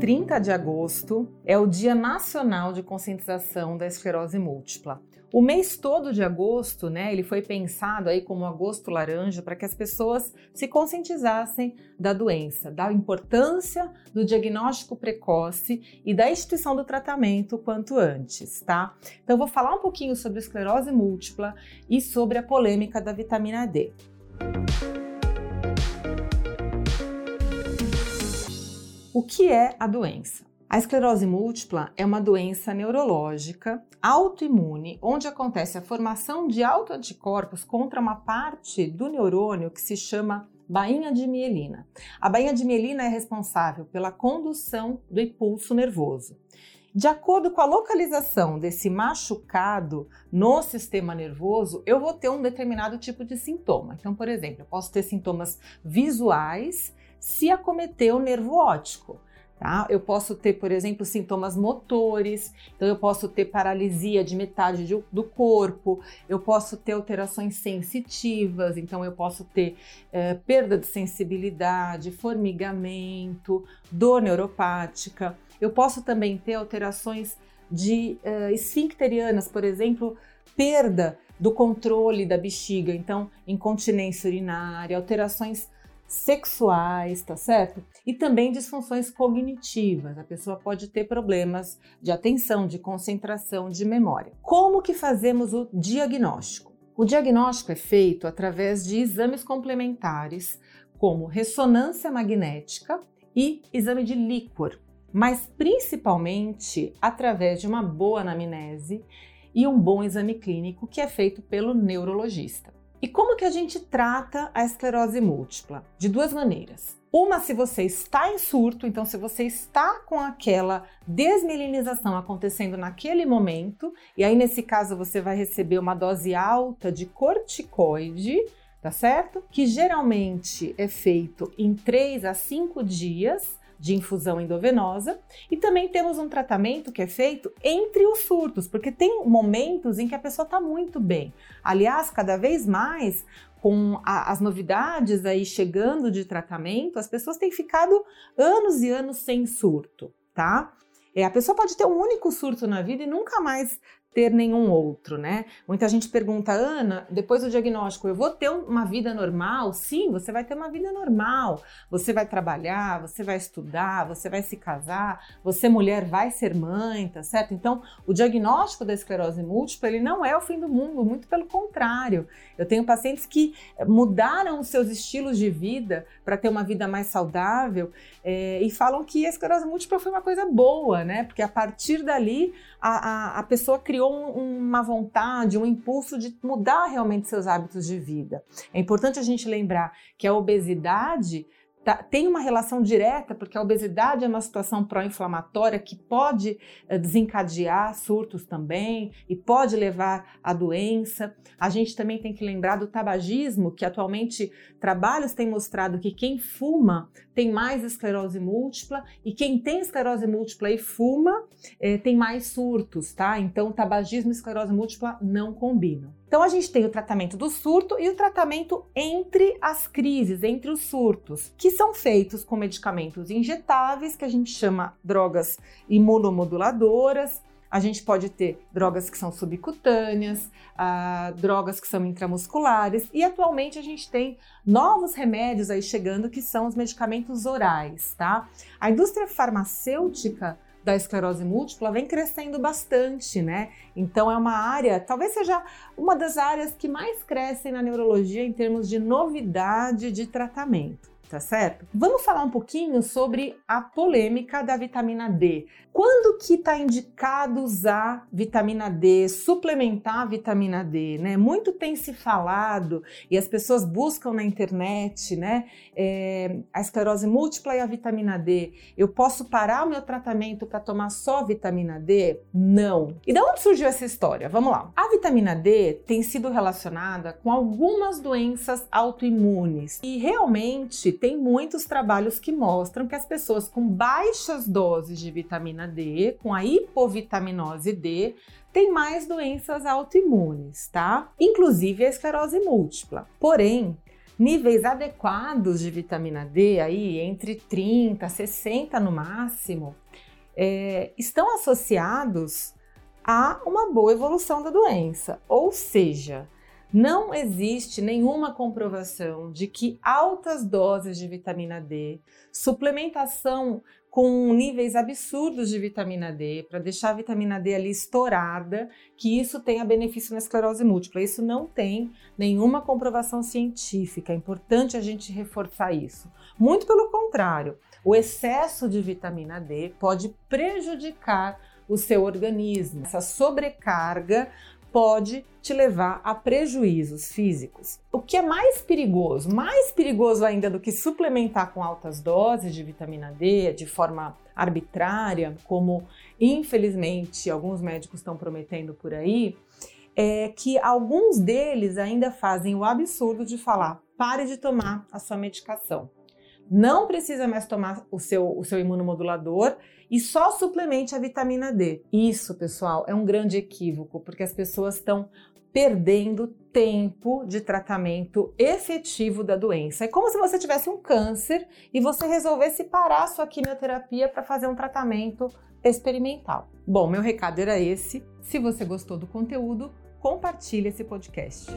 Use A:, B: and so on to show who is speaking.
A: 30 de agosto é o Dia Nacional de Conscientização da Esclerose Múltipla. O mês todo de agosto, né, ele foi pensado aí como agosto laranja para que as pessoas se conscientizassem da doença, da importância do diagnóstico precoce e da instituição do tratamento quanto antes, tá? Então vou falar um pouquinho sobre esclerose múltipla e sobre a polêmica da vitamina D. O que é a doença? A esclerose múltipla é uma doença neurológica autoimune, onde acontece a formação de autoanticorpos contra uma parte do neurônio que se chama bainha de mielina. A bainha de mielina é responsável pela condução do impulso nervoso. De acordo com a localização desse machucado no sistema nervoso, eu vou ter um determinado tipo de sintoma. Então, por exemplo, eu posso ter sintomas visuais se acometer o nervo óptico. Tá? Eu posso ter, por exemplo, sintomas motores, então eu posso ter paralisia de metade de, do corpo, eu posso ter alterações sensitivas, então eu posso ter é, perda de sensibilidade, formigamento, dor neuropática. Eu posso também ter alterações de uh, esfincterianas, por exemplo, perda do controle da bexiga, então incontinência urinária, alterações sexuais, tá certo? E também disfunções cognitivas. A pessoa pode ter problemas de atenção, de concentração, de memória. Como que fazemos o diagnóstico? O diagnóstico é feito através de exames complementares, como ressonância magnética e exame de líquor, mas principalmente através de uma boa anamnese e um bom exame clínico que é feito pelo neurologista. E como que a gente trata a esclerose múltipla? De duas maneiras. Uma, se você está em surto, então se você está com aquela desmelinização acontecendo naquele momento, e aí nesse caso você vai receber uma dose alta de corticoide, tá certo? Que geralmente é feito em 3 a 5 dias de infusão endovenosa e também temos um tratamento que é feito entre os surtos, porque tem momentos em que a pessoa está muito bem. Aliás, cada vez mais com a, as novidades aí chegando de tratamento, as pessoas têm ficado anos e anos sem surto, tá? É, a pessoa pode ter um único surto na vida e nunca mais ter nenhum outro, né? Muita gente pergunta, Ana, depois do diagnóstico, eu vou ter uma vida normal? Sim, você vai ter uma vida normal. Você vai trabalhar, você vai estudar, você vai se casar, você mulher vai ser mãe, tá certo? Então, o diagnóstico da esclerose múltipla, ele não é o fim do mundo, muito pelo contrário. Eu tenho pacientes que mudaram os seus estilos de vida para ter uma vida mais saudável é, e falam que a esclerose múltipla foi uma coisa boa, né? Porque a partir dali a, a, a pessoa criou criou um, uma vontade, um impulso de mudar realmente seus hábitos de vida. É importante a gente lembrar que a obesidade Tá, tem uma relação direta, porque a obesidade é uma situação pró-inflamatória que pode eh, desencadear surtos também e pode levar à doença. A gente também tem que lembrar do tabagismo, que atualmente trabalhos têm mostrado que quem fuma tem mais esclerose múltipla e quem tem esclerose múltipla e fuma eh, tem mais surtos, tá? Então, tabagismo e esclerose múltipla não combinam. Então a gente tem o tratamento do surto e o tratamento entre as crises, entre os surtos, que são feitos com medicamentos injetáveis, que a gente chama drogas imunomoduladoras. A gente pode ter drogas que são subcutâneas, uh, drogas que são intramusculares e atualmente a gente tem novos remédios aí chegando que são os medicamentos orais, tá? A indústria farmacêutica da esclerose múltipla vem crescendo bastante, né? Então é uma área, talvez seja uma das áreas que mais crescem na neurologia em termos de novidade de tratamento tá certo? Vamos falar um pouquinho sobre a polêmica da vitamina D. Quando que está indicado usar vitamina D, suplementar vitamina D, né? Muito tem se falado e as pessoas buscam na internet, né? É, a esclerose múltipla e a vitamina D. Eu posso parar o meu tratamento para tomar só vitamina D? Não. E de onde surgiu essa história? Vamos lá. A vitamina D tem sido relacionada com algumas doenças autoimunes e realmente tem muitos trabalhos que mostram que as pessoas com baixas doses de vitamina D, com a hipovitaminose D, têm mais doenças autoimunes, tá? Inclusive a esclerose múltipla. Porém, níveis adequados de vitamina D, aí entre 30 60 no máximo, é, estão associados a uma boa evolução da doença. Ou seja, não existe nenhuma comprovação de que altas doses de vitamina D, suplementação com níveis absurdos de vitamina D, para deixar a vitamina D ali estourada, que isso tenha benefício na esclerose múltipla. Isso não tem nenhuma comprovação científica. É importante a gente reforçar isso. Muito pelo contrário, o excesso de vitamina D pode prejudicar o seu organismo. Essa sobrecarga pode te levar a prejuízos físicos. O que é mais perigoso, mais perigoso ainda do que suplementar com altas doses de vitamina D de forma arbitrária, como infelizmente alguns médicos estão prometendo por aí, é que alguns deles ainda fazem o absurdo de falar: pare de tomar a sua medicação não precisa mais tomar o seu, o seu imunomodulador e só suplemente a vitamina D. Isso, pessoal, é um grande equívoco, porque as pessoas estão perdendo tempo de tratamento efetivo da doença. É como se você tivesse um câncer e você resolvesse parar sua quimioterapia para fazer um tratamento experimental. Bom, meu recado era esse. Se você gostou do conteúdo, compartilhe esse podcast.